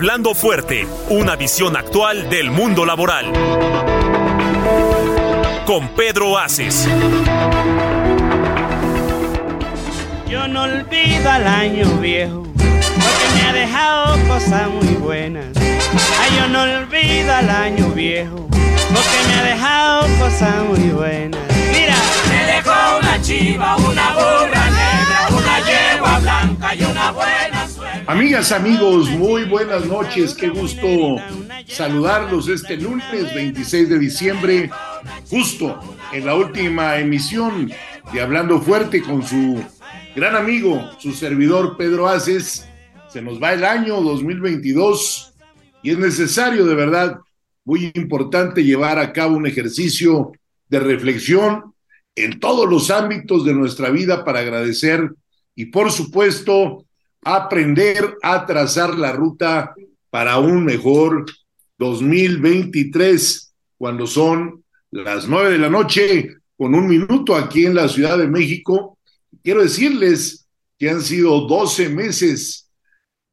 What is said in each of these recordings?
Hablando fuerte, una visión actual del mundo laboral. Con Pedro Aces. Yo no olvido al año viejo, porque me ha dejado cosas muy buenas. Ay, yo no olvido al año viejo, porque me ha dejado cosas muy buenas. Mira, me dejó una chiva, una burra negra, una yegua blanca y una buena. Amigas, amigos, muy buenas noches. Qué gusto saludarlos este lunes 26 de diciembre, justo en la última emisión de Hablando Fuerte con su gran amigo, su servidor Pedro Aces. Se nos va el año 2022 y es necesario, de verdad, muy importante llevar a cabo un ejercicio de reflexión en todos los ámbitos de nuestra vida para agradecer y, por supuesto, aprender a trazar la ruta para un mejor 2023, cuando son las nueve de la noche con un minuto aquí en la Ciudad de México. Quiero decirles que han sido 12 meses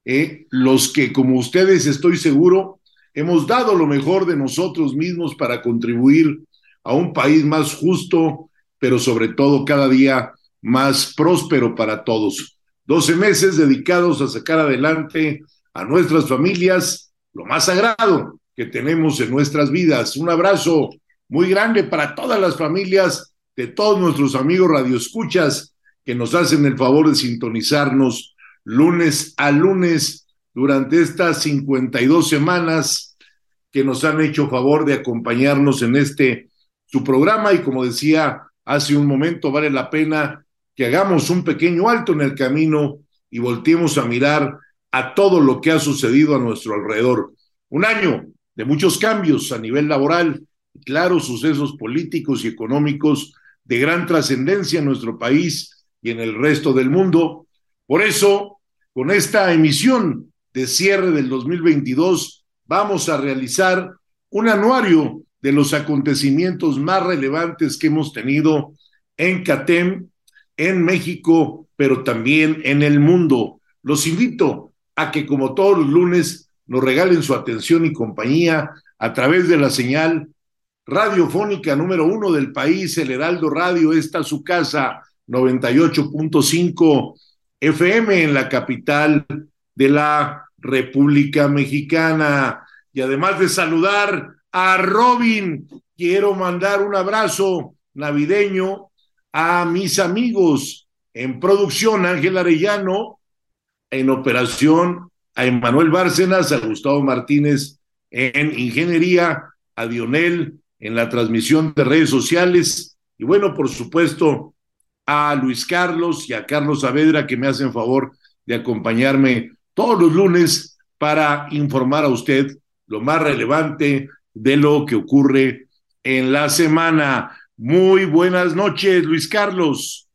eh, los que, como ustedes estoy seguro, hemos dado lo mejor de nosotros mismos para contribuir a un país más justo, pero sobre todo cada día más próspero para todos. 12 meses dedicados a sacar adelante a nuestras familias lo más sagrado que tenemos en nuestras vidas. Un abrazo muy grande para todas las familias de todos nuestros amigos radioescuchas que nos hacen el favor de sintonizarnos lunes a lunes durante estas 52 semanas que nos han hecho favor de acompañarnos en este su programa y como decía hace un momento vale la pena que hagamos un pequeño alto en el camino y volteemos a mirar a todo lo que ha sucedido a nuestro alrededor. Un año de muchos cambios a nivel laboral, claro, sucesos políticos y económicos de gran trascendencia en nuestro país y en el resto del mundo. Por eso, con esta emisión de cierre del 2022, vamos a realizar un anuario de los acontecimientos más relevantes que hemos tenido en CATEM, en México, pero también en el mundo. Los invito a que, como todos los lunes, nos regalen su atención y compañía a través de la señal radiofónica número uno del país, el Heraldo Radio, está su casa 98.5 FM en la capital de la República Mexicana. Y además de saludar a Robin, quiero mandar un abrazo navideño a mis amigos en producción, Ángel Arellano, en operación, a Emanuel Bárcenas, a Gustavo Martínez en ingeniería, a Dionel en la transmisión de redes sociales y bueno, por supuesto, a Luis Carlos y a Carlos Saavedra que me hacen favor de acompañarme todos los lunes para informar a usted lo más relevante de lo que ocurre en la semana. Muy buenas noches, Luis Carlos.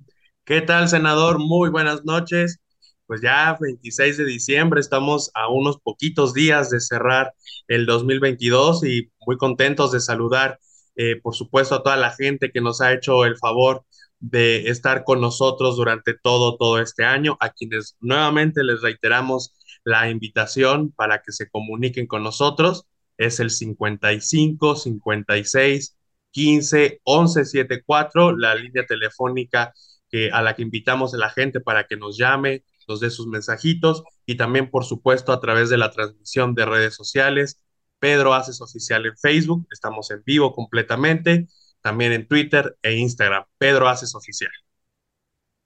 ¿Qué tal, senador? Muy buenas noches. Pues ya 26 de diciembre, estamos a unos poquitos días de cerrar el 2022 y muy contentos de saludar, eh, por supuesto, a toda la gente que nos ha hecho el favor de estar con nosotros durante todo, todo este año, a quienes nuevamente les reiteramos la invitación para que se comuniquen con nosotros. Es el 55 56 15 11 74, la línea telefónica que, a la que invitamos a la gente para que nos llame, nos dé sus mensajitos y también, por supuesto, a través de la transmisión de redes sociales. Pedro Haces Oficial en Facebook, estamos en vivo completamente, también en Twitter e Instagram. Pedro Haces Oficial.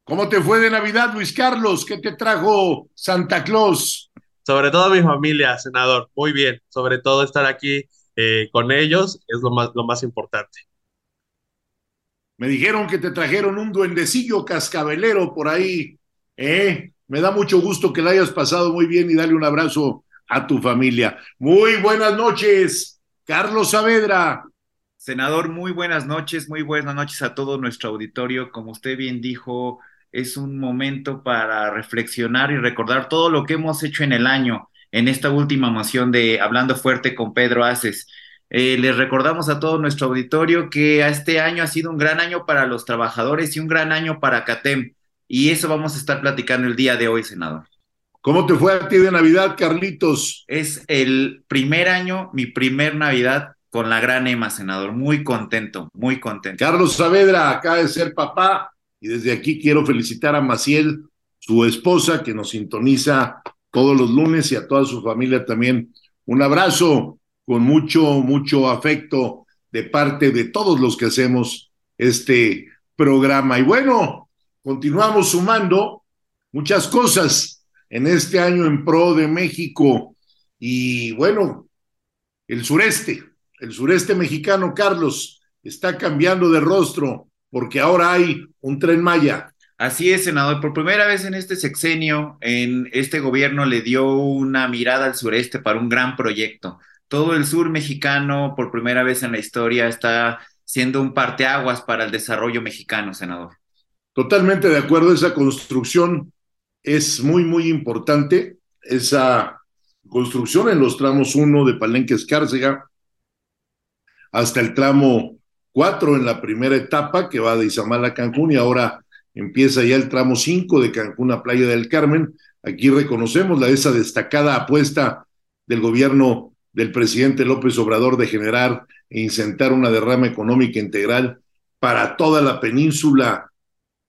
¿Cómo te fue de Navidad, Luis Carlos? ¿Qué te trajo Santa Claus? Sobre todo mi familia, senador. Muy bien. Sobre todo estar aquí eh, con ellos es lo más, lo más importante. Me dijeron que te trajeron un duendecillo cascabelero por ahí. ¿eh? Me da mucho gusto que la hayas pasado muy bien y dale un abrazo a tu familia. Muy buenas noches, Carlos Saavedra. Senador, muy buenas noches, muy buenas noches a todo nuestro auditorio. Como usted bien dijo, es un momento para reflexionar y recordar todo lo que hemos hecho en el año, en esta última moción de Hablando Fuerte con Pedro Aces. Eh, les recordamos a todo nuestro auditorio que este año ha sido un gran año para los trabajadores y un gran año para CATEM. Y eso vamos a estar platicando el día de hoy, senador. ¿Cómo te fue a ti de Navidad, Carlitos? Es el primer año, mi primer Navidad con la gran Emma, senador. Muy contento, muy contento. Carlos Saavedra acaba de ser papá y desde aquí quiero felicitar a Maciel, su esposa, que nos sintoniza todos los lunes y a toda su familia también. Un abrazo con mucho, mucho afecto de parte de todos los que hacemos este programa. Y bueno, continuamos sumando muchas cosas en este año en pro de México. Y bueno, el sureste, el sureste mexicano, Carlos, está cambiando de rostro porque ahora hay un tren Maya. Así es, senador. Por primera vez en este sexenio, en este gobierno le dio una mirada al sureste para un gran proyecto. Todo el sur mexicano, por primera vez en la historia, está siendo un parteaguas para el desarrollo mexicano, senador. Totalmente de acuerdo, esa construcción es muy, muy importante. Esa construcción en los tramos 1 de Palenque Escárcega hasta el tramo 4 en la primera etapa que va de Izamal a Cancún y ahora empieza ya el tramo 5 de Cancún a Playa del Carmen. Aquí reconocemos la esa destacada apuesta del gobierno del presidente López Obrador de generar e incentar una derrama económica integral para toda la península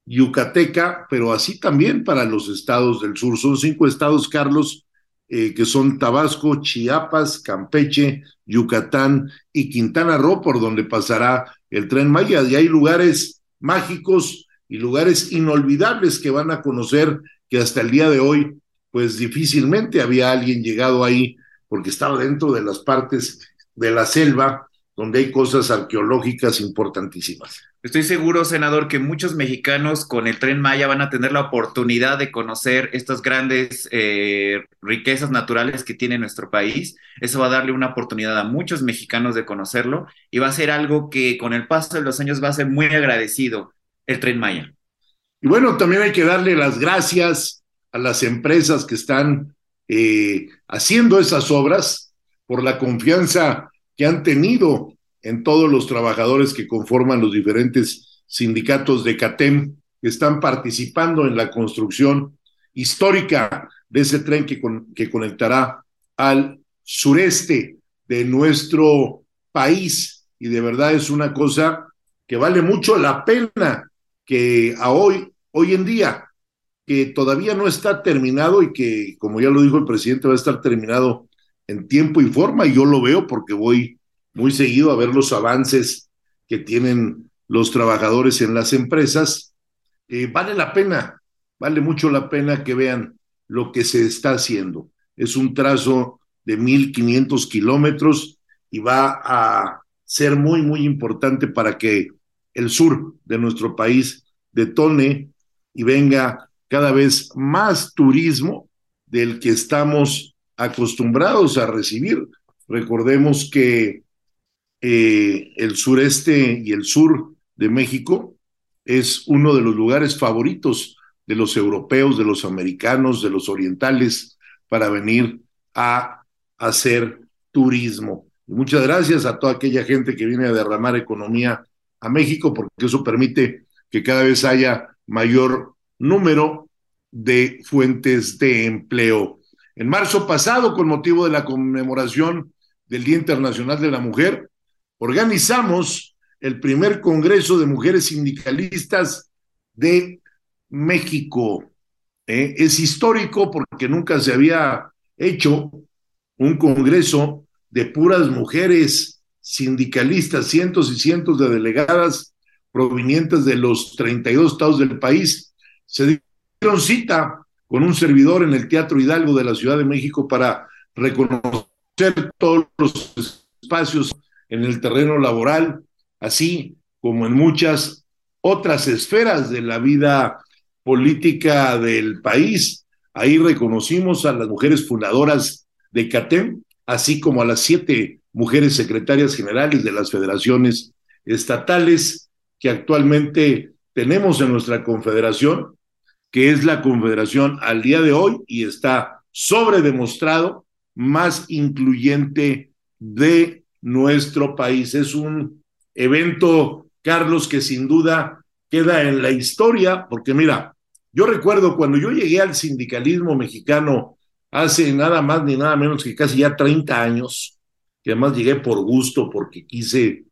yucateca, pero así también para los estados del sur. Son cinco estados, Carlos, eh, que son Tabasco, Chiapas, Campeche, Yucatán y Quintana Roo, por donde pasará el tren Maya. Y hay lugares mágicos y lugares inolvidables que van a conocer que hasta el día de hoy, pues difícilmente había alguien llegado ahí porque estaba dentro de las partes de la selva donde hay cosas arqueológicas importantísimas. Estoy seguro, senador, que muchos mexicanos con el tren Maya van a tener la oportunidad de conocer estas grandes eh, riquezas naturales que tiene nuestro país. Eso va a darle una oportunidad a muchos mexicanos de conocerlo y va a ser algo que con el paso de los años va a ser muy agradecido el tren Maya. Y bueno, también hay que darle las gracias a las empresas que están eh, haciendo esas obras por la confianza que han tenido en todos los trabajadores que conforman los diferentes sindicatos de CATEM que están participando en la construcción histórica de ese tren que, que conectará al sureste de nuestro país. Y de verdad es una cosa que vale mucho la pena que a hoy, hoy en día, que todavía no está terminado y que, como ya lo dijo el presidente, va a estar terminado en tiempo y forma, y yo lo veo porque voy muy seguido a ver los avances que tienen los trabajadores en las empresas. Eh, vale la pena, vale mucho la pena que vean lo que se está haciendo. Es un trazo de 1.500 kilómetros y va a ser muy, muy importante para que el sur de nuestro país detone y venga cada vez más turismo del que estamos acostumbrados a recibir. Recordemos que eh, el sureste y el sur de México es uno de los lugares favoritos de los europeos, de los americanos, de los orientales para venir a hacer turismo. Muchas gracias a toda aquella gente que viene a derramar economía a México porque eso permite que cada vez haya mayor número de fuentes de empleo. En marzo pasado, con motivo de la conmemoración del Día Internacional de la Mujer, organizamos el primer Congreso de Mujeres Sindicalistas de México. Eh, es histórico porque nunca se había hecho un Congreso de puras mujeres sindicalistas, cientos y cientos de delegadas provenientes de los 32 estados del país. Se dieron cita con un servidor en el Teatro Hidalgo de la Ciudad de México para reconocer todos los espacios en el terreno laboral, así como en muchas otras esferas de la vida política del país. Ahí reconocimos a las mujeres fundadoras de CATEM, así como a las siete mujeres secretarias generales de las federaciones estatales que actualmente tenemos en nuestra confederación, que es la confederación al día de hoy y está sobre demostrado más incluyente de nuestro país. Es un evento, Carlos, que sin duda queda en la historia, porque mira, yo recuerdo cuando yo llegué al sindicalismo mexicano hace nada más ni nada menos que casi ya 30 años, que además llegué por gusto, porque quise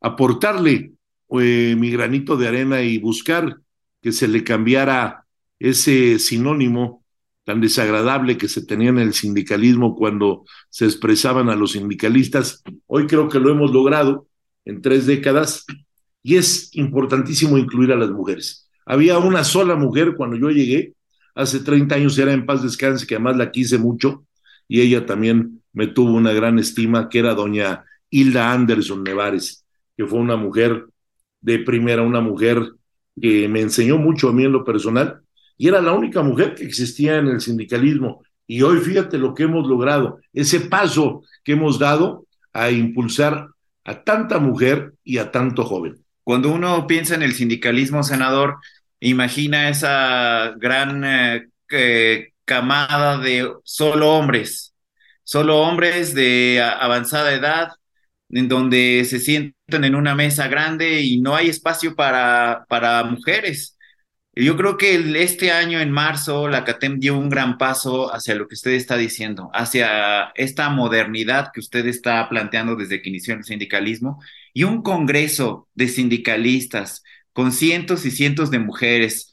aportarle eh, mi granito de arena y buscar que se le cambiara ese sinónimo tan desagradable que se tenía en el sindicalismo cuando se expresaban a los sindicalistas. Hoy creo que lo hemos logrado en tres décadas y es importantísimo incluir a las mujeres. Había una sola mujer cuando yo llegué, hace 30 años era en paz descanse, que además la quise mucho y ella también me tuvo una gran estima, que era doña Hilda Anderson Nevares, que fue una mujer de primera, una mujer que me enseñó mucho a mí en lo personal y era la única mujer que existía en el sindicalismo. Y hoy fíjate lo que hemos logrado, ese paso que hemos dado a impulsar a tanta mujer y a tanto joven. Cuando uno piensa en el sindicalismo, senador, imagina esa gran eh, camada de solo hombres, solo hombres de avanzada edad, en donde se sientan en una mesa grande y no hay espacio para, para mujeres. Yo creo que este año, en marzo, la CATEM dio un gran paso hacia lo que usted está diciendo, hacia esta modernidad que usted está planteando desde que inició el sindicalismo y un congreso de sindicalistas con cientos y cientos de mujeres,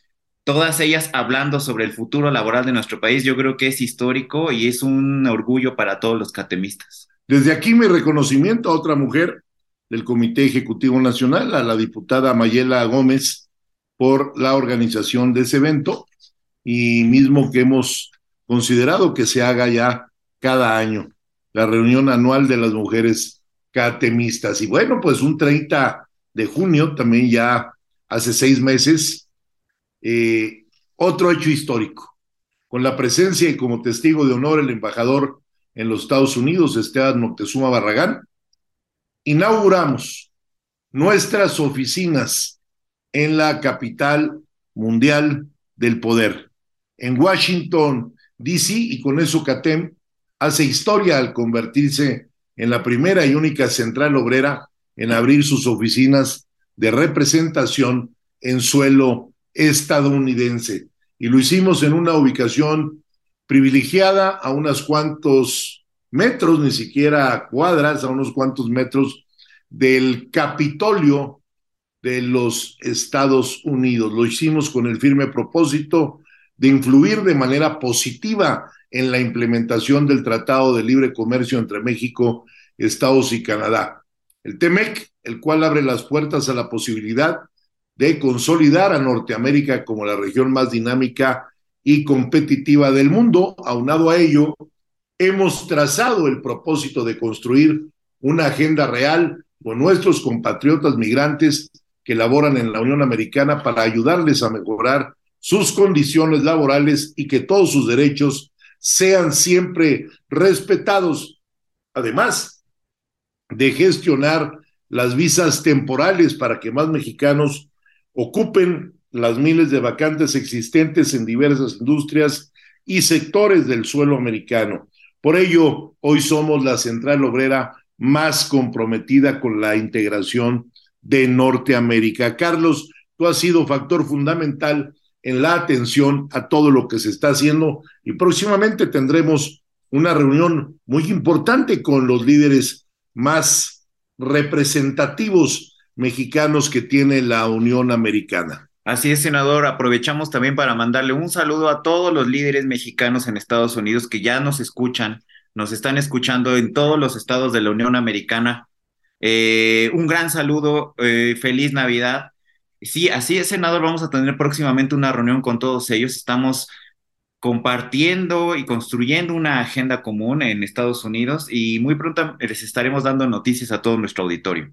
todas ellas hablando sobre el futuro laboral de nuestro país, yo creo que es histórico y es un orgullo para todos los catemistas. Desde aquí mi reconocimiento a otra mujer del Comité Ejecutivo Nacional, a la diputada Mayela Gómez, por la organización de ese evento y mismo que hemos considerado que se haga ya cada año, la reunión anual de las mujeres catemistas. Y bueno, pues un 30 de junio, también ya hace seis meses, eh, otro hecho histórico, con la presencia y como testigo de honor el embajador en los Estados Unidos, Esteban Moctezuma Barragán, inauguramos nuestras oficinas en la capital mundial del poder, en Washington, D.C., y con eso CATEM hace historia al convertirse en la primera y única central obrera en abrir sus oficinas de representación en suelo estadounidense. Y lo hicimos en una ubicación privilegiada a unos cuantos metros, ni siquiera cuadras, a unos cuantos metros del Capitolio de los Estados Unidos. Lo hicimos con el firme propósito de influir de manera positiva en la implementación del Tratado de Libre Comercio entre México, Estados y Canadá. El TEMEC, el cual abre las puertas a la posibilidad de consolidar a Norteamérica como la región más dinámica y competitiva del mundo. Aunado a ello, hemos trazado el propósito de construir una agenda real con nuestros compatriotas migrantes que laboran en la Unión Americana para ayudarles a mejorar sus condiciones laborales y que todos sus derechos sean siempre respetados. Además de gestionar las visas temporales para que más mexicanos ocupen las miles de vacantes existentes en diversas industrias y sectores del suelo americano. Por ello, hoy somos la central obrera más comprometida con la integración de Norteamérica. Carlos, tú has sido factor fundamental en la atención a todo lo que se está haciendo y próximamente tendremos una reunión muy importante con los líderes más representativos mexicanos que tiene la Unión Americana. Así es, senador. Aprovechamos también para mandarle un saludo a todos los líderes mexicanos en Estados Unidos que ya nos escuchan, nos están escuchando en todos los estados de la Unión Americana eh, un gran saludo, eh, feliz Navidad. Sí, así es, senador, vamos a tener próximamente una reunión con todos ellos. Estamos compartiendo y construyendo una agenda común en Estados Unidos y muy pronto les estaremos dando noticias a todo nuestro auditorio.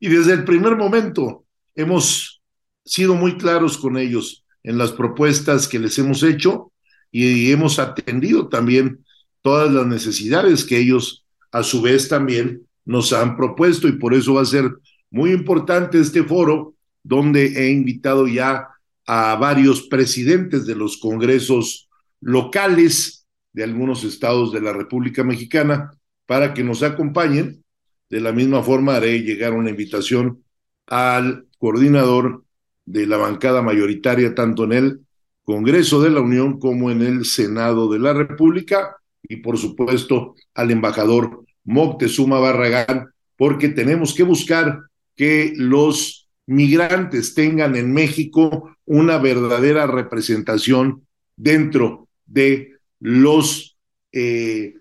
Y desde el primer momento hemos sido muy claros con ellos en las propuestas que les hemos hecho y hemos atendido también todas las necesidades que ellos a su vez también nos han propuesto y por eso va a ser muy importante este foro donde he invitado ya a varios presidentes de los congresos locales de algunos estados de la República Mexicana para que nos acompañen. De la misma forma haré llegar una invitación al coordinador de la bancada mayoritaria tanto en el Congreso de la Unión como en el Senado de la República y por supuesto al embajador Moctezuma Barragán, porque tenemos que buscar que los migrantes tengan en México una verdadera representación dentro de los eh,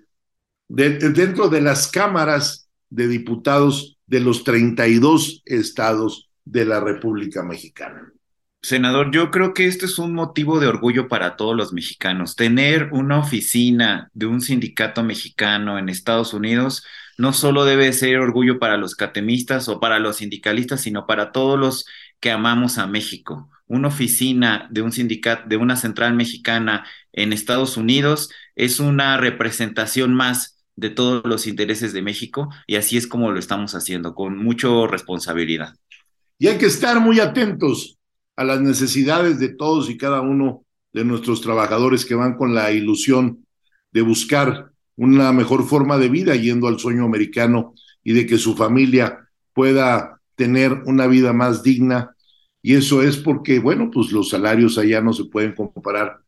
dentro de las cámaras de diputados de los 32 estados de la República Mexicana. Senador, yo creo que este es un motivo de orgullo para todos los mexicanos. Tener una oficina de un sindicato mexicano en Estados Unidos no solo debe ser orgullo para los catemistas o para los sindicalistas, sino para todos los que amamos a México. Una oficina de un de una central mexicana en Estados Unidos es una representación más de todos los intereses de México y así es como lo estamos haciendo, con mucha responsabilidad. Y hay que estar muy atentos a las necesidades de todos y cada uno de nuestros trabajadores que van con la ilusión de buscar una mejor forma de vida yendo al sueño americano y de que su familia pueda tener una vida más digna. Y eso es porque, bueno, pues los salarios allá no se pueden comparar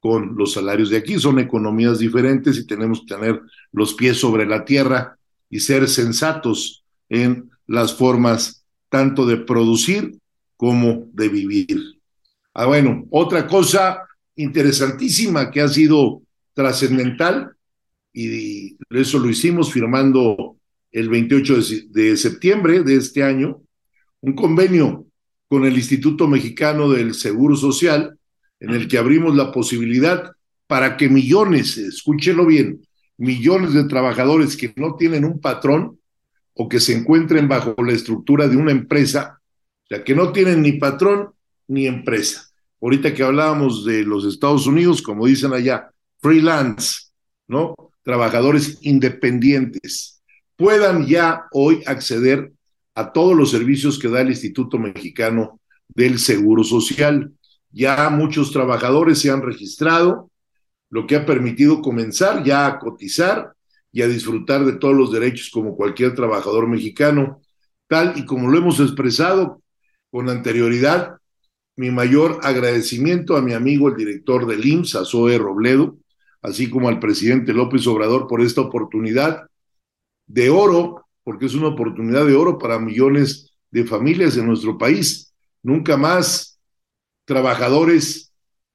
con los salarios de aquí, son economías diferentes y tenemos que tener los pies sobre la tierra y ser sensatos en las formas tanto de producir como de vivir. Ah, bueno, otra cosa interesantísima que ha sido trascendental, y eso lo hicimos firmando el 28 de, septiembre de este año, un convenio con el Instituto Mexicano del Seguro Social, en el que abrimos la posibilidad para que millones, escúchelo bien, millones de trabajadores que no tienen un patrón o que se encuentren bajo la estructura de una empresa o sea, que no tienen ni patrón ni empresa. Ahorita que hablábamos de los Estados Unidos, como dicen allá, freelance, ¿no? Trabajadores independientes, puedan ya hoy acceder a todos los servicios que da el Instituto Mexicano del Seguro Social. Ya muchos trabajadores se han registrado, lo que ha permitido comenzar ya a cotizar y a disfrutar de todos los derechos como cualquier trabajador mexicano, tal y como lo hemos expresado con anterioridad mi mayor agradecimiento a mi amigo el director del IMSS, a Robledo, así como al presidente López Obrador por esta oportunidad de oro, porque es una oportunidad de oro para millones de familias en nuestro país. Nunca más trabajadores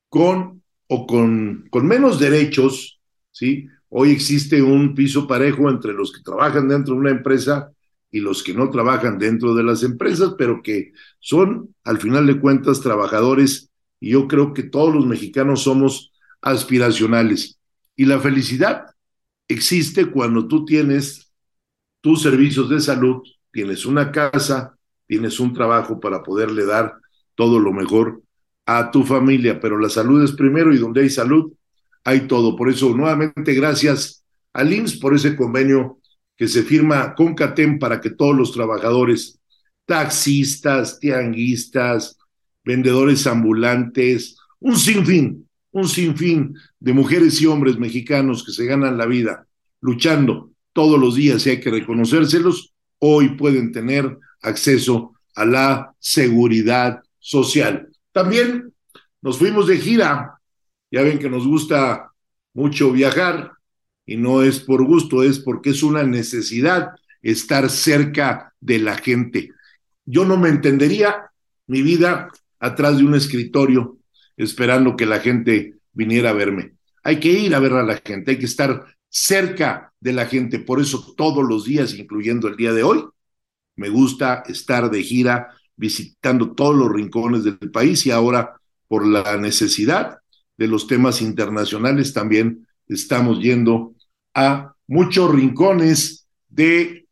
con o con, con menos derechos, ¿sí? Hoy existe un piso parejo entre los que trabajan dentro de una empresa y los que no trabajan dentro de las empresas, pero que son, al final de cuentas, trabajadores, y yo creo que todos los mexicanos somos aspiracionales. Y la felicidad existe cuando tú tienes tus servicios de salud, tienes una casa, tienes un trabajo para poderle dar todo lo mejor a tu familia, pero la salud es primero y donde hay salud, hay todo. Por eso, nuevamente, gracias al IMSS por ese convenio que se firma con CATEM para que todos los trabajadores, taxistas, tianguistas, vendedores ambulantes, un sinfín, un sinfín de mujeres y hombres mexicanos que se ganan la vida luchando todos los días y hay que reconocérselos, hoy pueden tener acceso a la seguridad social. También nos fuimos de gira, ya ven que nos gusta mucho viajar, y no es por gusto, es porque es una necesidad estar cerca de la gente. Yo no me entendería mi vida atrás de un escritorio esperando que la gente viniera a verme. Hay que ir a ver a la gente, hay que estar cerca de la gente. Por eso todos los días, incluyendo el día de hoy, me gusta estar de gira visitando todos los rincones del país y ahora por la necesidad de los temas internacionales también estamos yendo a muchos rincones de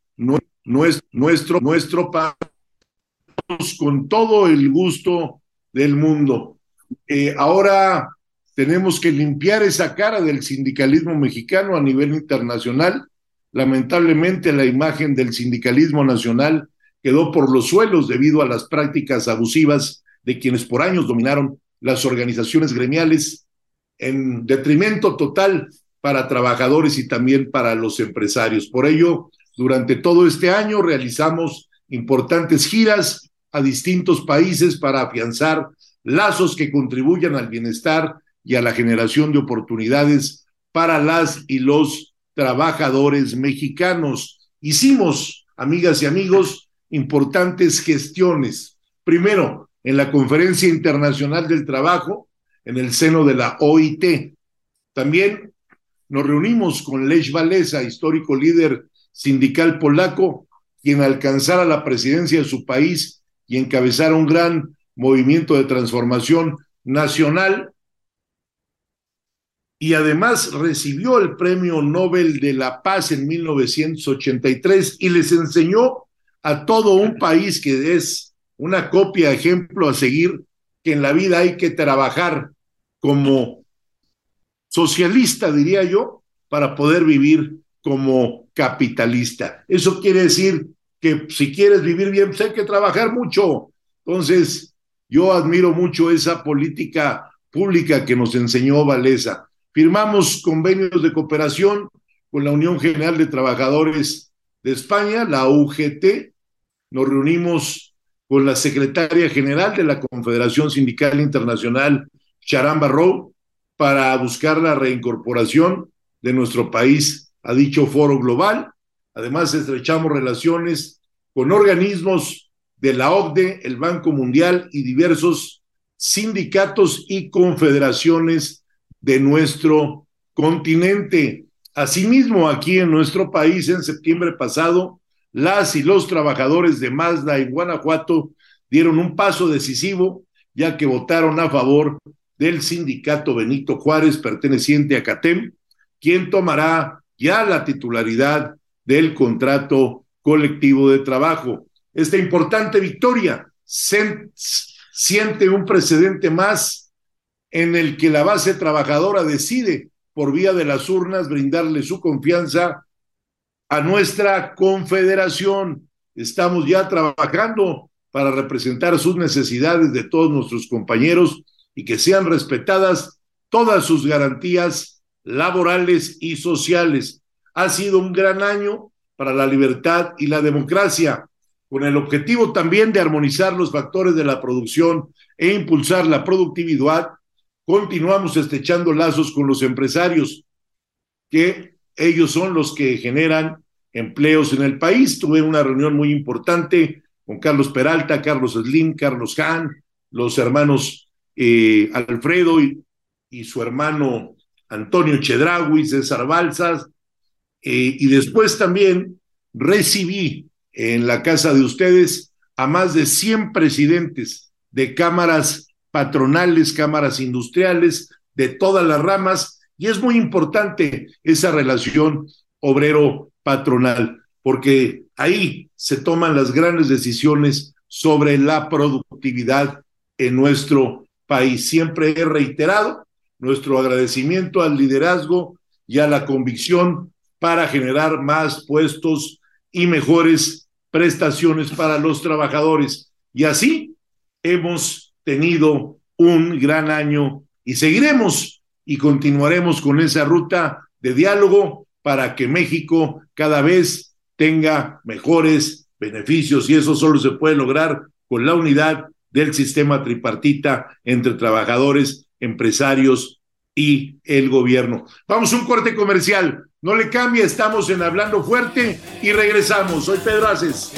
nuestro, nuestro país con todo el gusto del mundo. Eh, ahora tenemos que limpiar esa cara del sindicalismo mexicano a nivel internacional. Lamentablemente la imagen del sindicalismo nacional quedó por los suelos debido a las prácticas abusivas de quienes por años dominaron las organizaciones gremiales en detrimento total para trabajadores y también para los empresarios. Por ello, durante todo este año realizamos importantes giras a distintos países para afianzar lazos que contribuyan al bienestar y a la generación de oportunidades para las y los trabajadores mexicanos. Hicimos, amigas y amigos, importantes gestiones. Primero, en la Conferencia Internacional del Trabajo, en el seno de la OIT. También nos reunimos con Lech Walesa, histórico líder sindical polaco, quien alcanzara la presidencia de su país y encabezara un gran movimiento de transformación nacional. Y además recibió el Premio Nobel de la Paz en 1983 y les enseñó a todo un país que es una copia, ejemplo a seguir, que en la vida hay que trabajar como socialista, diría yo, para poder vivir como capitalista. Eso quiere decir que si quieres vivir bien, pues hay que trabajar mucho. Entonces, yo admiro mucho esa política pública que nos enseñó Valesa. Firmamos convenios de cooperación con la Unión General de Trabajadores de España, la UGT. Nos reunimos con la secretaria general de la Confederación Sindical Internacional, Sharon Barrow, para buscar la reincorporación de nuestro país a dicho foro global. Además, estrechamos relaciones con organismos de la OCDE, el Banco Mundial y diversos sindicatos y confederaciones de nuestro continente. Asimismo, aquí en nuestro país, en septiembre pasado, las y los trabajadores de Mazda en Guanajuato dieron un paso decisivo, ya que votaron a favor del sindicato Benito Juárez, perteneciente a CATEM, quien tomará ya la titularidad del contrato colectivo de trabajo. Esta importante victoria siente un precedente más en el que la base trabajadora decide por vía de las urnas brindarle su confianza a nuestra confederación. Estamos ya trabajando para representar sus necesidades de todos nuestros compañeros y que sean respetadas todas sus garantías laborales y sociales. Ha sido un gran año para la libertad y la democracia, con el objetivo también de armonizar los factores de la producción e impulsar la productividad. Continuamos estrechando lazos con los empresarios, que ellos son los que generan empleos en el país. Tuve una reunión muy importante con Carlos Peralta, Carlos Slim, Carlos Hahn, los hermanos eh, Alfredo y, su hermano Antonio Chedraui, César Balsas, eh, y después también recibí en la casa de ustedes a más de 100 presidentes de cámaras patronales, cámaras industriales, de todas las ramas, y es muy importante esa relación obrero-patronal, porque ahí se toman las grandes decisiones sobre la productividad en nuestro país. Siempre he reiterado nuestro agradecimiento al liderazgo y a la convicción para generar más puestos y mejores prestaciones para los trabajadores. Y así hemos tenido un gran año y seguiremos y continuaremos con esa ruta de diálogo para que México cada vez tenga mejores beneficios y eso solo se puede lograr con la unidad del sistema tripartita entre trabajadores empresarios y el gobierno. Vamos a un corte comercial. No le cambie, estamos en Hablando Fuerte y regresamos. Soy Pedro Aces.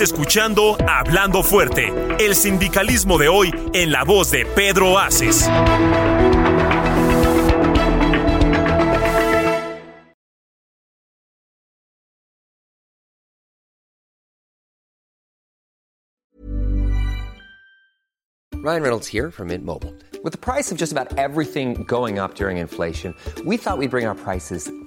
Escuchando Hablando Fuerte, el sindicalismo de hoy en la voz de Pedro Aces. Ryan Reynolds here from Mint Mobile. With the price of just about everything going up during inflation, we thought we'd bring our prices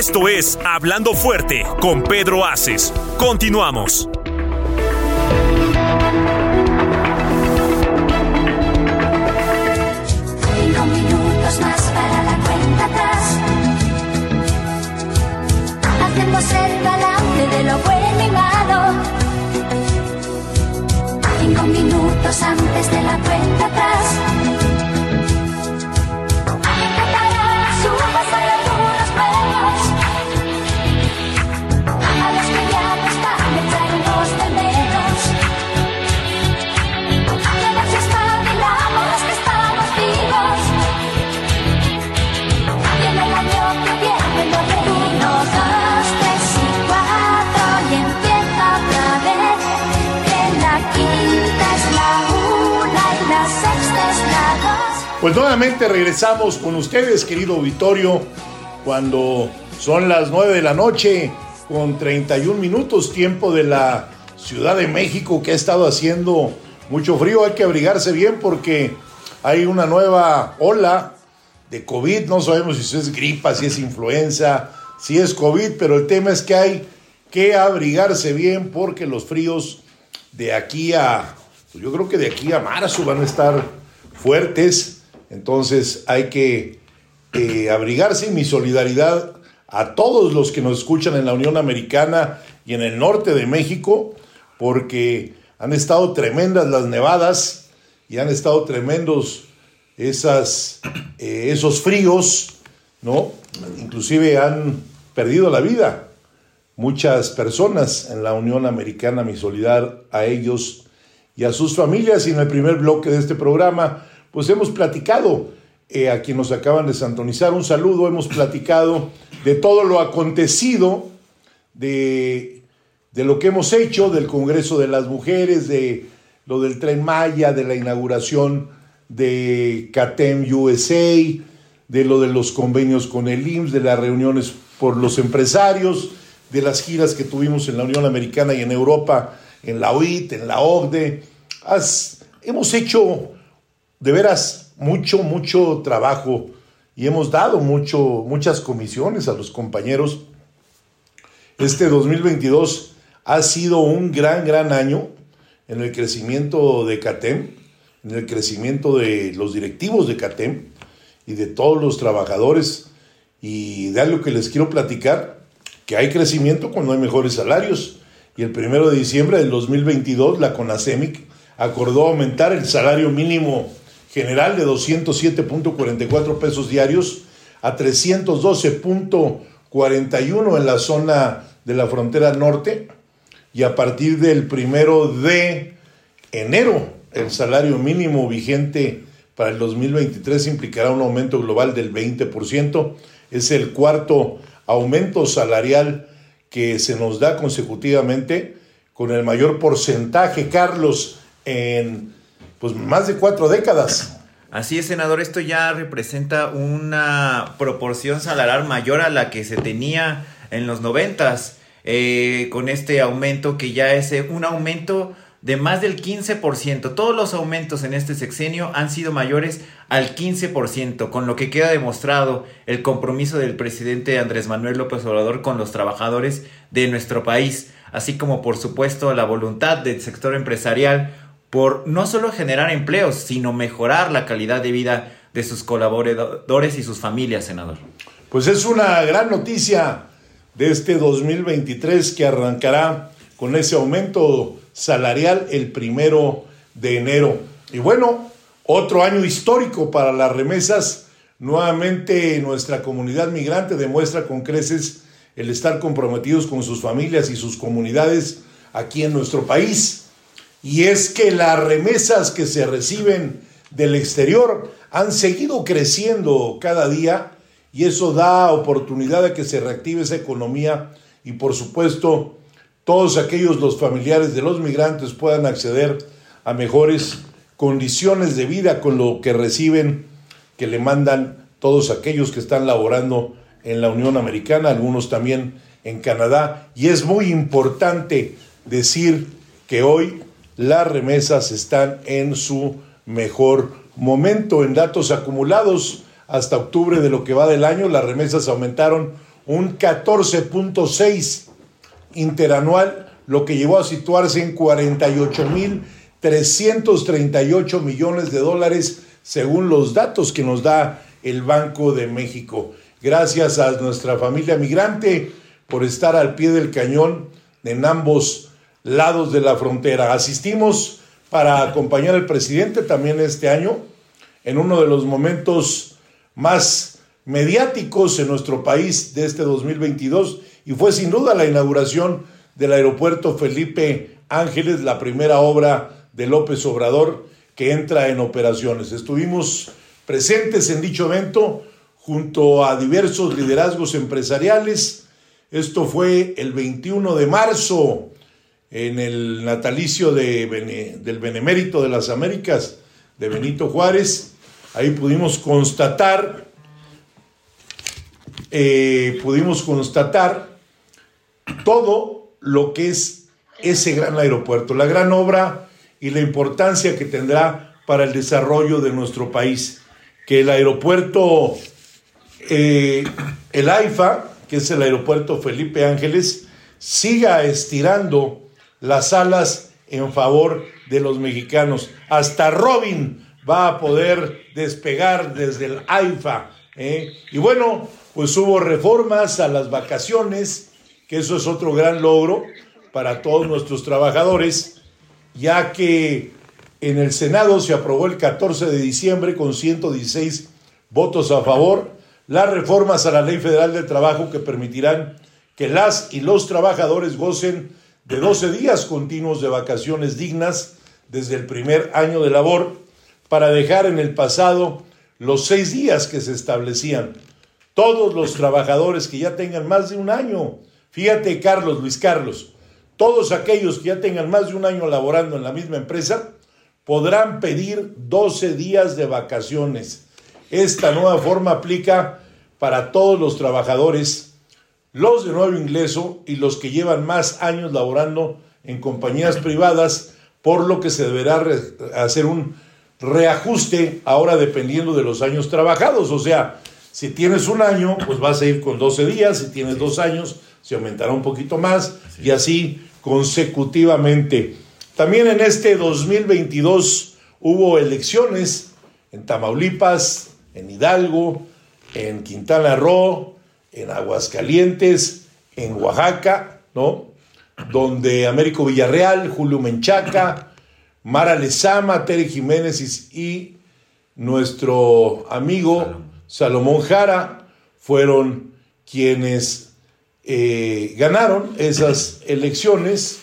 Esto es Hablando Fuerte con Pedro Aces. Continuamos. Cinco minutos más para la cuenta atrás. Hacemos el balance de lo bueno y malo. Cinco minutos antes de la cuenta atrás. Pues nuevamente regresamos con ustedes, querido auditorio, cuando son las 9 de la noche, con 31 minutos, tiempo de la Ciudad de México, que ha estado haciendo mucho frío. Hay que abrigarse bien porque hay una nueva ola de COVID. No sabemos si es gripa, si es influenza, si es COVID, pero el tema es que hay que abrigarse bien porque los fríos de aquí a, pues yo creo que de aquí a marzo van a estar fuertes. Entonces hay que eh, abrigarse mi solidaridad a todos los que nos escuchan en la Unión Americana y en el norte de México, porque han estado tremendas las nevadas y han estado tremendos eh, esos fríos, ¿no? Inclusive han perdido la vida muchas personas en la Unión Americana, mi solidaridad a ellos y a sus familias. Y en el primer bloque de este programa, pues hemos platicado eh, a quien nos acaban de santonizar un saludo, hemos platicado de todo lo acontecido, de, de lo que hemos hecho, del Congreso de las Mujeres, de lo del Tren Maya, de la inauguración de CATEM USA, de lo de los convenios con el IMSS, de las reuniones por los empresarios, de las giras que tuvimos en la Unión Americana y en Europa, en la OIT, en la OCDE. Has- hemos hecho de veras mucho, mucho trabajo y hemos dado mucho, muchas comisiones a los compañeros. Este 2022 ha sido un gran, gran año en el crecimiento de CATEM, en el crecimiento de los directivos de CATEM y de todos los trabajadores. Y de algo que les quiero platicar, que hay crecimiento cuando hay mejores salarios. Y el primero de diciembre del 2022, la CONASEMIC acordó aumentar el salario mínimo general de 207.44 pesos diarios a 312.41 en la zona de la frontera norte y a partir del primero de enero el salario mínimo vigente para el 2023 implicará un aumento global del 20%. Es el cuarto aumento salarial que se nos da consecutivamente con el mayor porcentaje, Carlos, en pues más de cuatro décadas. Así es, senador, esto ya representa una proporción salarial mayor a la que se tenía en los noventas, eh, con este aumento que ya es eh, un aumento de más del 15%. Todos los aumentos en este sexenio han sido mayores al 15%, con lo que queda demostrado el compromiso del presidente Andrés Manuel López Obrador con los trabajadores de nuestro país, así como por supuesto la voluntad del sector empresarial por no solo generar empleos, sino mejorar la calidad de vida de sus colaboradores y sus familias, senador. Pues es una gran noticia de este 2023 que arrancará con ese aumento salarial el primero de enero. Y bueno, otro año histórico para las remesas. Nuevamente nuestra comunidad migrante demuestra con creces el estar comprometidos con sus familias y sus comunidades aquí en nuestro país. Y es que las remesas que se reciben del exterior han seguido creciendo cada día y eso da oportunidad de que se reactive esa economía y por supuesto todos aquellos los familiares de los migrantes puedan acceder a mejores condiciones de vida con lo que reciben que le mandan todos aquellos que están laborando en la Unión Americana, algunos también en Canadá. Y es muy importante decir que hoy las remesas están en su mejor momento. En datos acumulados hasta octubre de lo que va del año, las remesas aumentaron un 14.6 interanual, lo que llevó a situarse en 48.338 millones de dólares según los datos que nos da el Banco de México. Gracias a nuestra familia migrante por estar al pie del cañón en ambos lados de la frontera. Asistimos para acompañar al presidente también este año en uno de los momentos más mediáticos en nuestro país de este 2022 y fue sin duda la inauguración del aeropuerto Felipe Ángeles, la primera obra de López Obrador que entra en operaciones. Estuvimos presentes en dicho evento junto a diversos liderazgos empresariales. Esto fue el 21 de marzo en el natalicio de, del Benemérito de las Américas de Benito Juárez. Ahí pudimos constatar, eh, pudimos constatar todo lo que es ese gran aeropuerto, la gran obra y la importancia que tendrá para el desarrollo de nuestro país. Que el aeropuerto, eh, el AIFA, que es el aeropuerto Felipe Ángeles, siga estirando las alas en favor de los mexicanos. Hasta Robin va a poder despegar desde el AIFA. ¿eh? Y bueno, pues hubo reformas a las vacaciones, que eso es otro gran logro para todos nuestros trabajadores, ya que en el Senado se aprobó el 14 de diciembre con 116 votos a favor las reformas a la Ley Federal del Trabajo que permitirán que las y los trabajadores gocen de 12 días continuos de vacaciones dignas desde el primer año de labor para dejar en el pasado los seis días que se establecían. Todos los trabajadores que ya tengan más de un año, fíjate Carlos, Luis Carlos, todos aquellos que ya tengan más de un año laborando en la misma empresa, podrán pedir 12 días de vacaciones. Esta nueva forma aplica para todos los trabajadores los de nuevo ingreso y los que llevan más años laborando en compañías privadas, por lo que se deberá hacer un reajuste ahora dependiendo de los años trabajados. O sea, si tienes un año, pues vas a ir con 12 días, si tienes dos años, se aumentará un poquito más y así consecutivamente. También en este 2022 hubo elecciones en Tamaulipas, en Hidalgo, en Quintana Roo, en Aguascalientes, en Oaxaca, ¿no? Donde Américo Villarreal, Julio Menchaca, Mara Lezama, Tere Jiménez y nuestro amigo Salomón Jara fueron quienes eh, ganaron esas elecciones.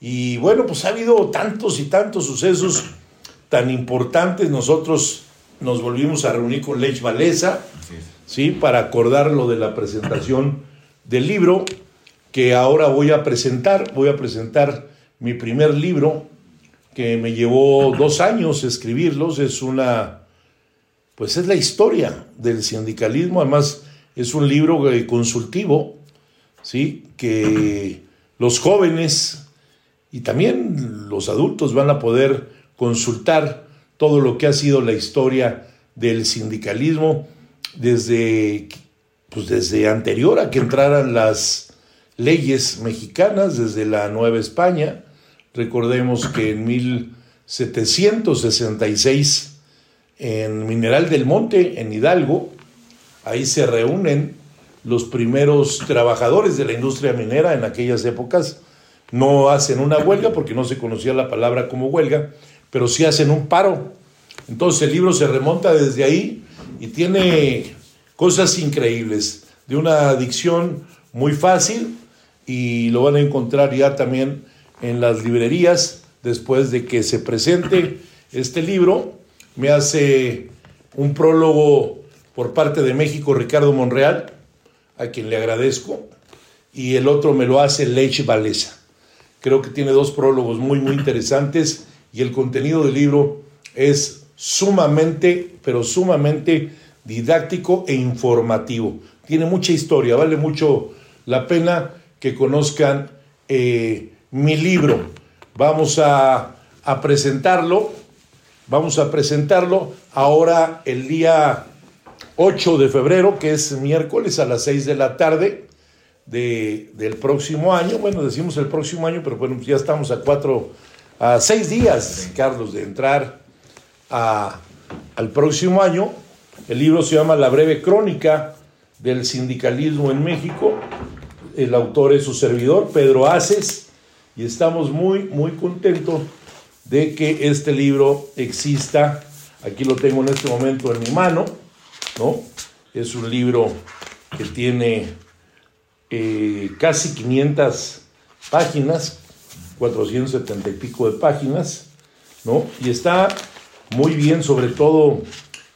Y bueno, pues ha habido tantos y tantos sucesos tan importantes. Nosotros nos volvimos a reunir con Lech Valesa, ¿sí? para acordar lo de la presentación del libro que ahora voy a presentar. Voy a presentar mi primer libro que me llevó dos años escribirlos. Es una, pues es la historia del sindicalismo. Además, es un libro consultivo, ¿sí? Que los jóvenes y también los adultos van a poder consultar todo lo que ha sido la historia del sindicalismo desde, pues desde anterior a que entraran las leyes mexicanas, desde la Nueva España. Recordemos que en 1766, en Mineral del Monte, en Hidalgo, ahí se reúnen los primeros trabajadores de la industria minera en aquellas épocas, no hacen una huelga porque no se conocía la palabra como huelga, pero sí hacen un paro. Entonces el libro se remonta desde ahí y tiene cosas increíbles, de una dicción muy fácil y lo van a encontrar ya también en las librerías después de que se presente este libro. Me hace un prólogo por parte de México Ricardo Monreal, a quien le agradezco, y el otro me lo hace Leche Valesa. Creo que tiene dos prólogos muy, muy interesantes y el contenido del libro es sumamente, pero sumamente didáctico e informativo. Tiene mucha historia, vale mucho la pena que conozcan eh, mi libro. Vamos a, a presentarlo, vamos a presentarlo ahora el día 8 de febrero, que es miércoles a las 6 de la tarde de, del próximo año. Bueno, decimos el próximo año, pero bueno, ya estamos a cuatro, a seis días, Carlos, de entrar al próximo año. El libro se llama La breve crónica del sindicalismo en México. El autor es su servidor, Pedro Aces, y estamos muy, muy contentos de que este libro exista. Aquí lo tengo en este momento en mi mano, ¿no? Es un libro que tiene eh, casi 500 páginas, 470 y pico de páginas, ¿no? Y está muy bien, sobre todo,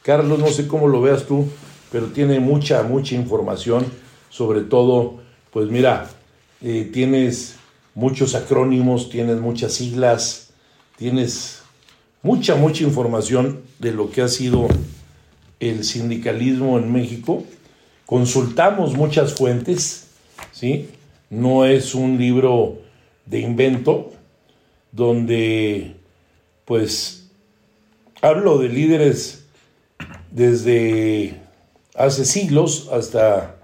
Carlos, no sé cómo lo veas tú, pero tiene mucha, mucha información, sobre todo, pues mira, eh, tienes muchos acrónimos, tienes muchas siglas, tienes mucha, mucha información de lo que ha sido el sindicalismo en México. Consultamos muchas fuentes, ¿sí? No es un libro de invento donde, pues, hablo de líderes desde hace siglos hasta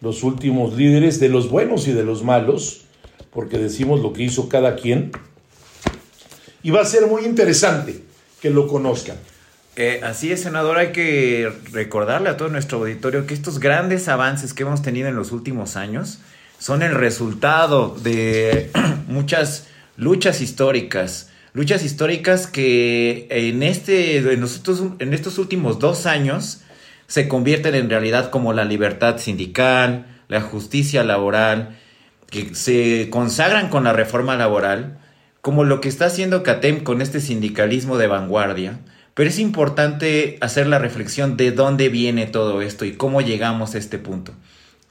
los últimos líderes, de los buenos y de los malos, porque decimos lo que hizo cada quien. Y va a ser muy interesante que lo conozcan. Eh, así es, senador, hay que recordarle a todo nuestro auditorio que estos grandes avances que hemos tenido en los últimos años son el resultado de muchas luchas históricas, luchas históricas que en, este, en, estos últimos dos años se convierten en realidad como la libertad sindical, la justicia laboral, que se consagran con la reforma laboral, como lo que está haciendo CATEM con este sindicalismo de vanguardia, pero es importante hacer la reflexión de dónde viene todo esto y cómo llegamos a este punto.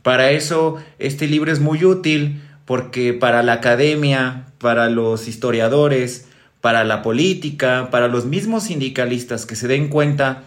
Para eso, este libro es muy útil porque para la academia, para los historiadores, para la política, para los mismos sindicalistas que se den cuenta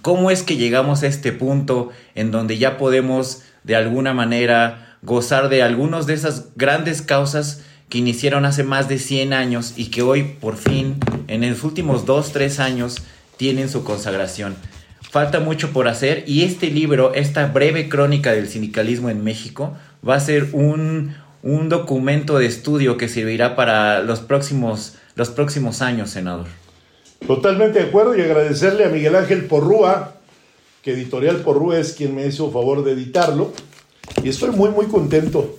cómo es que llegamos a este punto en donde ya podemos de alguna manera gozar de algunas de esas grandes causas que iniciaron hace más de 100 años y que hoy por fin, en los últimos 2, 3 años, tienen su consagración. Falta mucho por hacer y este libro, esta breve crónica del sindicalismo en México, va a ser un, un documento de estudio que servirá para los próximos, los próximos años, senador. Totalmente de acuerdo y agradecerle a Miguel Ángel Porrúa, que Editorial Porrúa es quien me hizo favor de editarlo. Y estoy muy, muy contento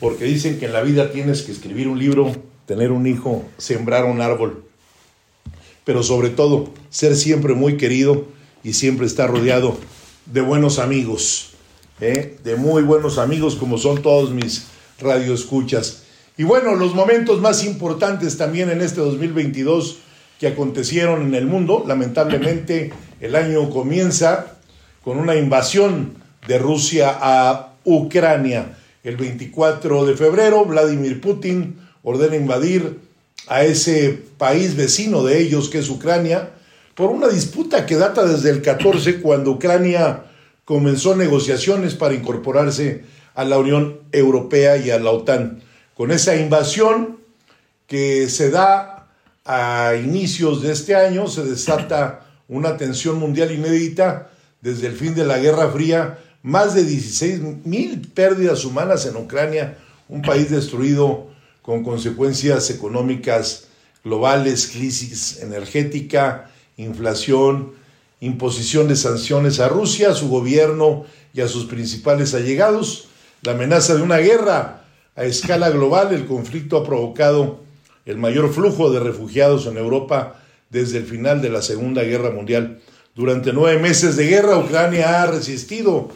porque dicen que en la vida tienes que escribir un libro, tener un hijo, sembrar un árbol, pero sobre todo ser siempre muy querido y siempre estar rodeado de buenos amigos, ¿eh? de muy buenos amigos como son todos mis radioescuchas. Y bueno, los momentos más importantes también en este 2022 que acontecieron en el mundo, lamentablemente el año comienza con una invasión de Rusia a Ucrania. El 24 de febrero, Vladimir Putin ordena invadir a ese país vecino de ellos, que es Ucrania, por una disputa que data desde el 14, cuando Ucrania comenzó negociaciones para incorporarse a la Unión Europea y a la OTAN. Con esa invasión que se da a inicios de este año, se desata una tensión mundial inédita desde el fin de la Guerra Fría más de 16 mil pérdidas humanas en Ucrania, un país destruido con consecuencias económicas globales, crisis energética, inflación, imposición de sanciones a Rusia, a su gobierno y a sus principales allegados, la amenaza de una guerra a escala global, el conflicto ha provocado el mayor flujo de refugiados en Europa desde el final de la Segunda Guerra Mundial. Durante nueve meses de guerra, Ucrania ha resistido,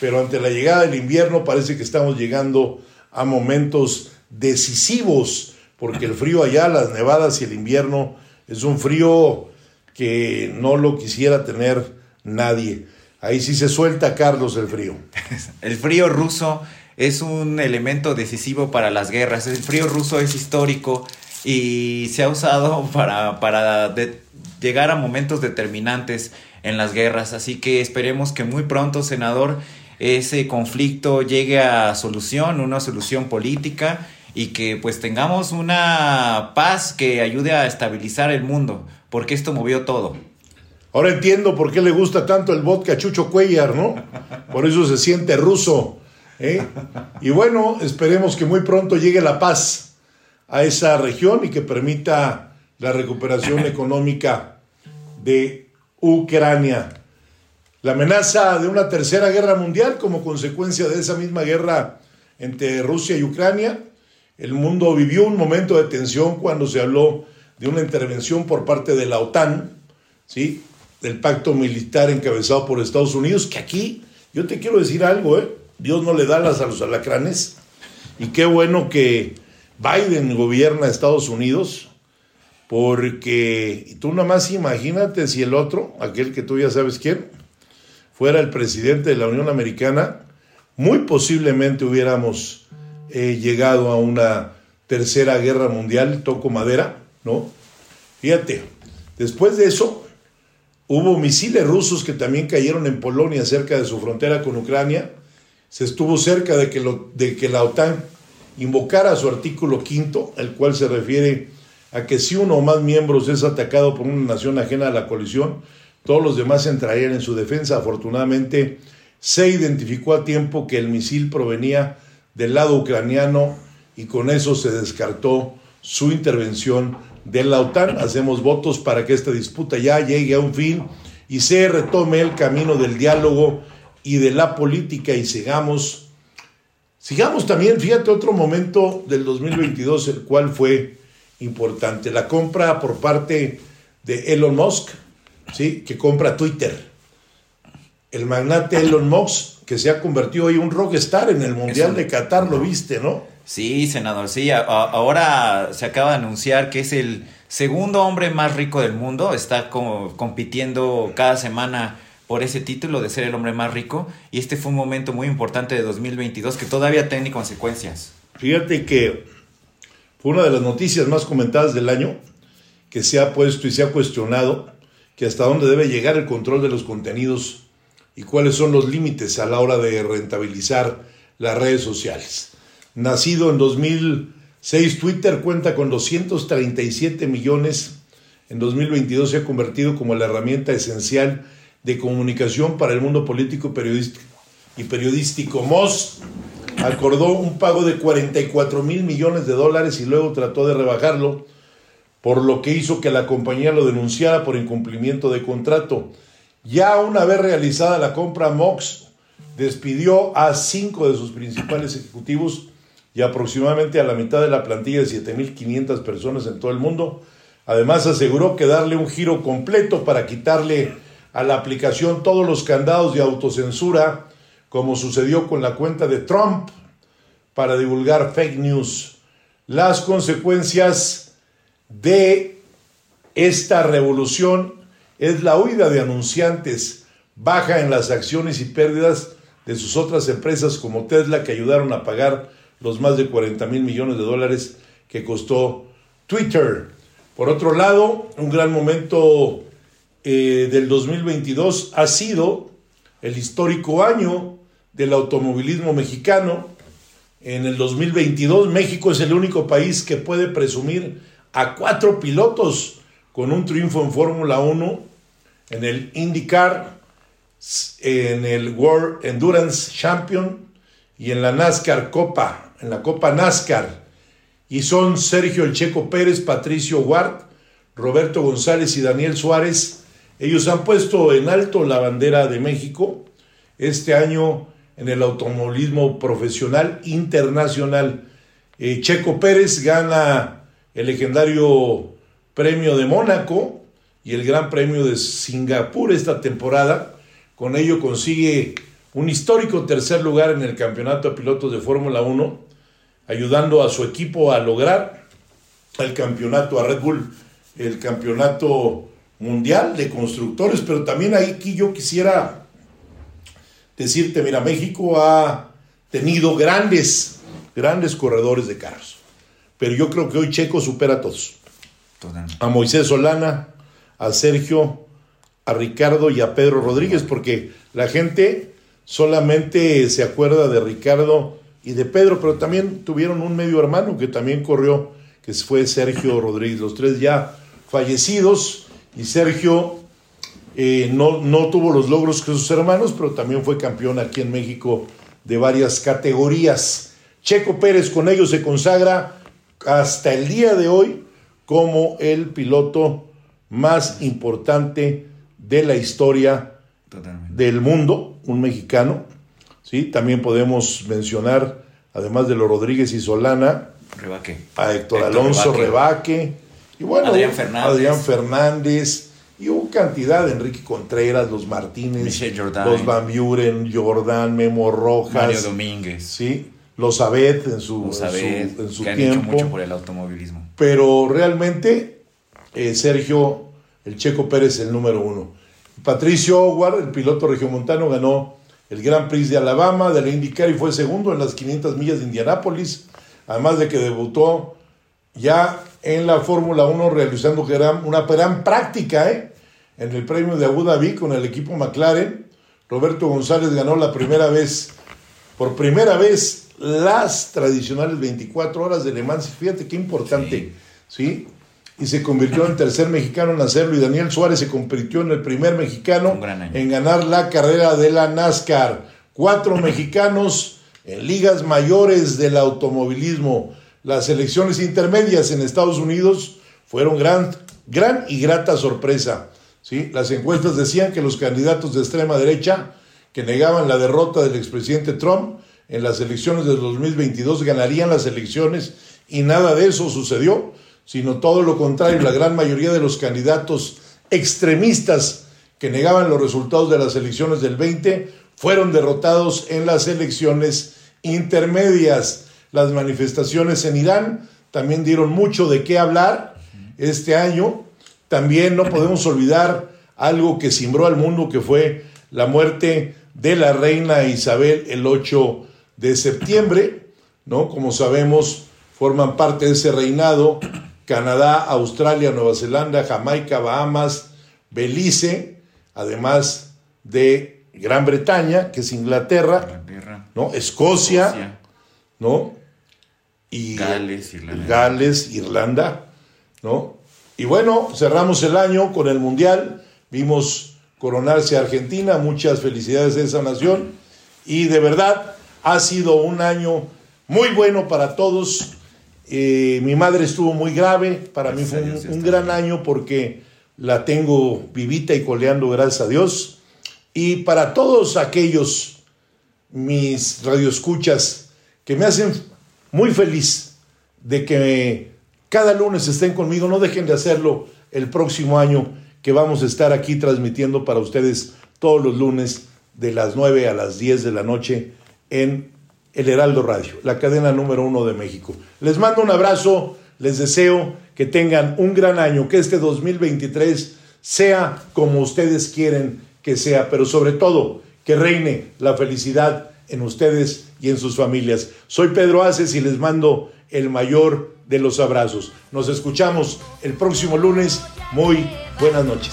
pero ante la llegada del invierno parece que estamos llegando a momentos decisivos, porque el frío allá, las nevadas y el invierno es un frío que no lo quisiera tener nadie. Ahí sí se suelta, Carlos, el frío. El frío ruso es un elemento decisivo para las guerras. El frío ruso es histórico y se ha usado para, para llegar a momentos determinantes en las guerras. Así que esperemos que muy pronto, senador, ese conflicto llegue a solución, una solución política y que pues tengamos una paz que ayude a estabilizar el mundo, porque esto movió todo. Ahora entiendo por qué le gusta tanto el vodka a Chucho Cuellar, ¿no? Por eso se siente ruso. ¿Eh? Y bueno, esperemos que muy pronto llegue la paz a esa región y que permita la recuperación económica de Ucrania. La amenaza de una tercera guerra mundial como consecuencia de esa misma guerra entre Rusia y Ucrania. El mundo vivió un momento de tensión cuando se habló de una intervención por parte de la OTAN, ¿sí? del pacto militar encabezado por Estados Unidos, que aquí, yo te quiero decir algo, ¿eh? Dios no le da las a los alacranes, y qué bueno que Biden gobierna Estados Unidos, porque tú nada más imagínate si el otro, aquel que tú ya sabes quién, fuera el presidente de la Unión Americana, muy posiblemente hubiéramos eh, llegado a una tercera guerra mundial, toco madera, ¿no? Fíjate, después de eso, hubo misiles rusos que también cayeron en Polonia cerca de su frontera con Ucrania. Se estuvo cerca de que, lo- de que la OTAN invocara su artículo quinto, el cual se refiere a que si uno o más miembros es atacado por una nación ajena a la coalición, todos los demás entrarían en su defensa. Afortunadamente, se identificó a tiempo que el misil provenía del lado ucraniano y con eso se descartó su intervención de la OTAN. Hacemos votos para que esta disputa ya llegue a un fin y se retome el camino del diálogo y de la política y sigamos, sigamos también, fíjate, otro momento del 2022, el cual fue importante, la compra por parte de Elon Musk, ¿sí? que compra Twitter. El magnate Elon Musk, que se ha convertido hoy en un rockstar en el Mundial de Qatar, lo viste, ¿no? Sí, senador, sí. a- ahora se acaba de anunciar que es el segundo hombre más rico del mundo. Está como compitiendo cada semana por ese título de ser el hombre más rico. Y este fue un momento muy importante de 2022 que todavía tiene consecuencias. Fíjate que fue una de las noticias más comentadas del año que se ha puesto y se ha cuestionado que hasta dónde debe llegar el control de los contenidos y cuáles son los límites a la hora de rentabilizar las redes sociales. Nacido en 2006, Twitter cuenta con 237 millones. En 2022 se ha convertido como la herramienta esencial de comunicación para el mundo político y periodístico. Y periodístico. Moss acordó un pago de 44 mil millones de dólares y luego trató de rebajarlo, por lo que hizo que la compañía lo denunciara por incumplimiento de contrato. Ya una vez realizada la compra, Mox despidió a cinco de sus principales ejecutivos y aproximadamente a la mitad de la plantilla de 7.500 personas en todo el mundo. Además aseguró que darle un giro completo para quitarle a la aplicación todos los candados de autocensura, como sucedió con la cuenta de Trump, para divulgar fake news. Las consecuencias de esta revolución es la huida de anunciantes, baja en las acciones y pérdidas de sus otras empresas como Tesla que ayudaron a pagar los más de 40 mil millones de dólares que costó Twitter. Por otro lado, un gran momento eh, del 2022 ha sido el histórico año del automovilismo mexicano. En el 2022 México es el único país que puede presumir a cuatro pilotos con un triunfo en Fórmula 1, en el IndyCar, en el World Endurance Champion y en la NASCAR Copa, en la Copa NASCAR. Y son Sergio El Checo Pérez, Patricio Ward, Roberto González y Daniel Suárez. Ellos han puesto en alto la bandera de México este año en el automovilismo profesional internacional. Eh, Checo Pérez gana el legendario premio de Mónaco y el Gran Premio de Singapur esta temporada. Con ello consigue un histórico tercer lugar en el campeonato de pilotos de Fórmula 1, ayudando a su equipo a lograr el campeonato, a Red Bull, el campeonato mundial de constructores, pero también aquí yo quisiera decirte, mira, México ha tenido grandes, grandes corredores de carros, pero yo creo que hoy Checo supera a todos. A Moisés Solana, a Sergio, a Ricardo y a Pedro Rodríguez, porque la gente solamente se acuerda de Ricardo y de Pedro, pero también tuvieron un medio hermano que también corrió, que fue Sergio Rodríguez, los tres ya fallecidos, y Sergio eh, no, no tuvo los logros que sus hermanos, pero también fue campeón aquí en México de varias categorías. Checo Pérez con ellos se consagra hasta el día de hoy como el piloto más importante de la historia del mundo, un mexicano. ¿sí? También podemos mencionar, además de los Rodríguez y Solana, Rebaque. a Héctor, Héctor Alonso Rebaque. Rebaque. Y bueno, Adrián Fernández. Adrián Fernández. Y hubo cantidad, Enrique Contreras, los Martínez, los Van Buren, Jordan, Memo Rojas, Mario Domínguez. sí, los Abed en su, en en su que han hecho tiempo mucho por el automovilismo. pero realmente eh, Sergio, el Checo Pérez, el número uno. Patricio Howard, el piloto regiomontano, ganó el Gran Prix de Alabama, de la IndyCar y fue segundo en las 500 millas de Indianápolis, además de que debutó ya en la Fórmula 1 realizando gran- una gran práctica ¿eh? en el premio de Abu Dhabi con el equipo McLaren. Roberto González ganó la primera vez, por primera vez, las tradicionales 24 horas de Le Mans. Fíjate qué importante, ¿sí? Y se convirtió en tercer mexicano en hacerlo. Y Daniel Suárez se convirtió en el primer mexicano en ganar la carrera de la NASCAR. Cuatro mexicanos en ligas mayores del automovilismo. Las elecciones intermedias en Estados Unidos fueron gran, gran y grata sorpresa. ¿sí? Las encuestas decían que los candidatos de extrema derecha que negaban la derrota del expresidente Trump en las elecciones del 2022 ganarían las elecciones y nada de eso sucedió, sino todo lo contrario. La gran mayoría de los candidatos extremistas que negaban los resultados de las elecciones del 20 fueron derrotados en las elecciones intermedias. Las manifestaciones en Irán también dieron mucho de qué hablar este año. También no podemos olvidar algo que cimbró al mundo, que fue la muerte de la reina Isabel el 8 de septiembre, ¿no? Como sabemos, forman parte de ese reinado Canadá, Australia, Nueva Zelanda, Jamaica, Bahamas, Belice, además de Gran Bretaña, que es Inglaterra, Inglaterra, ¿no? Escocia, Escocia, ¿no? Y Gales, Irlanda. Gales, Irlanda, ¿no? Y bueno, cerramos el año con el Mundial, vimos coronarse a Argentina, muchas felicidades a esa nación y de verdad ha sido un año muy bueno para todos. Eh, mi madre estuvo muy grave, para mí fue un, un gran año porque la tengo vivita y coleando, gracias a Dios. Y para todos aquellos, mis radioescuchas, que me hacen muy feliz de que cada lunes estén conmigo, no dejen de hacerlo el próximo año, que vamos a estar aquí transmitiendo para ustedes todos los lunes de las 9 a las 10 de la noche en el Heraldo Radio, la cadena número uno de México. Les mando un abrazo, les deseo que tengan un gran año, que este 2023 sea como ustedes quieren que sea, pero sobre todo que reine la felicidad en ustedes y en sus familias. Soy Pedro Aces y les mando el mayor de los abrazos. Nos escuchamos el próximo lunes. Muy buenas noches.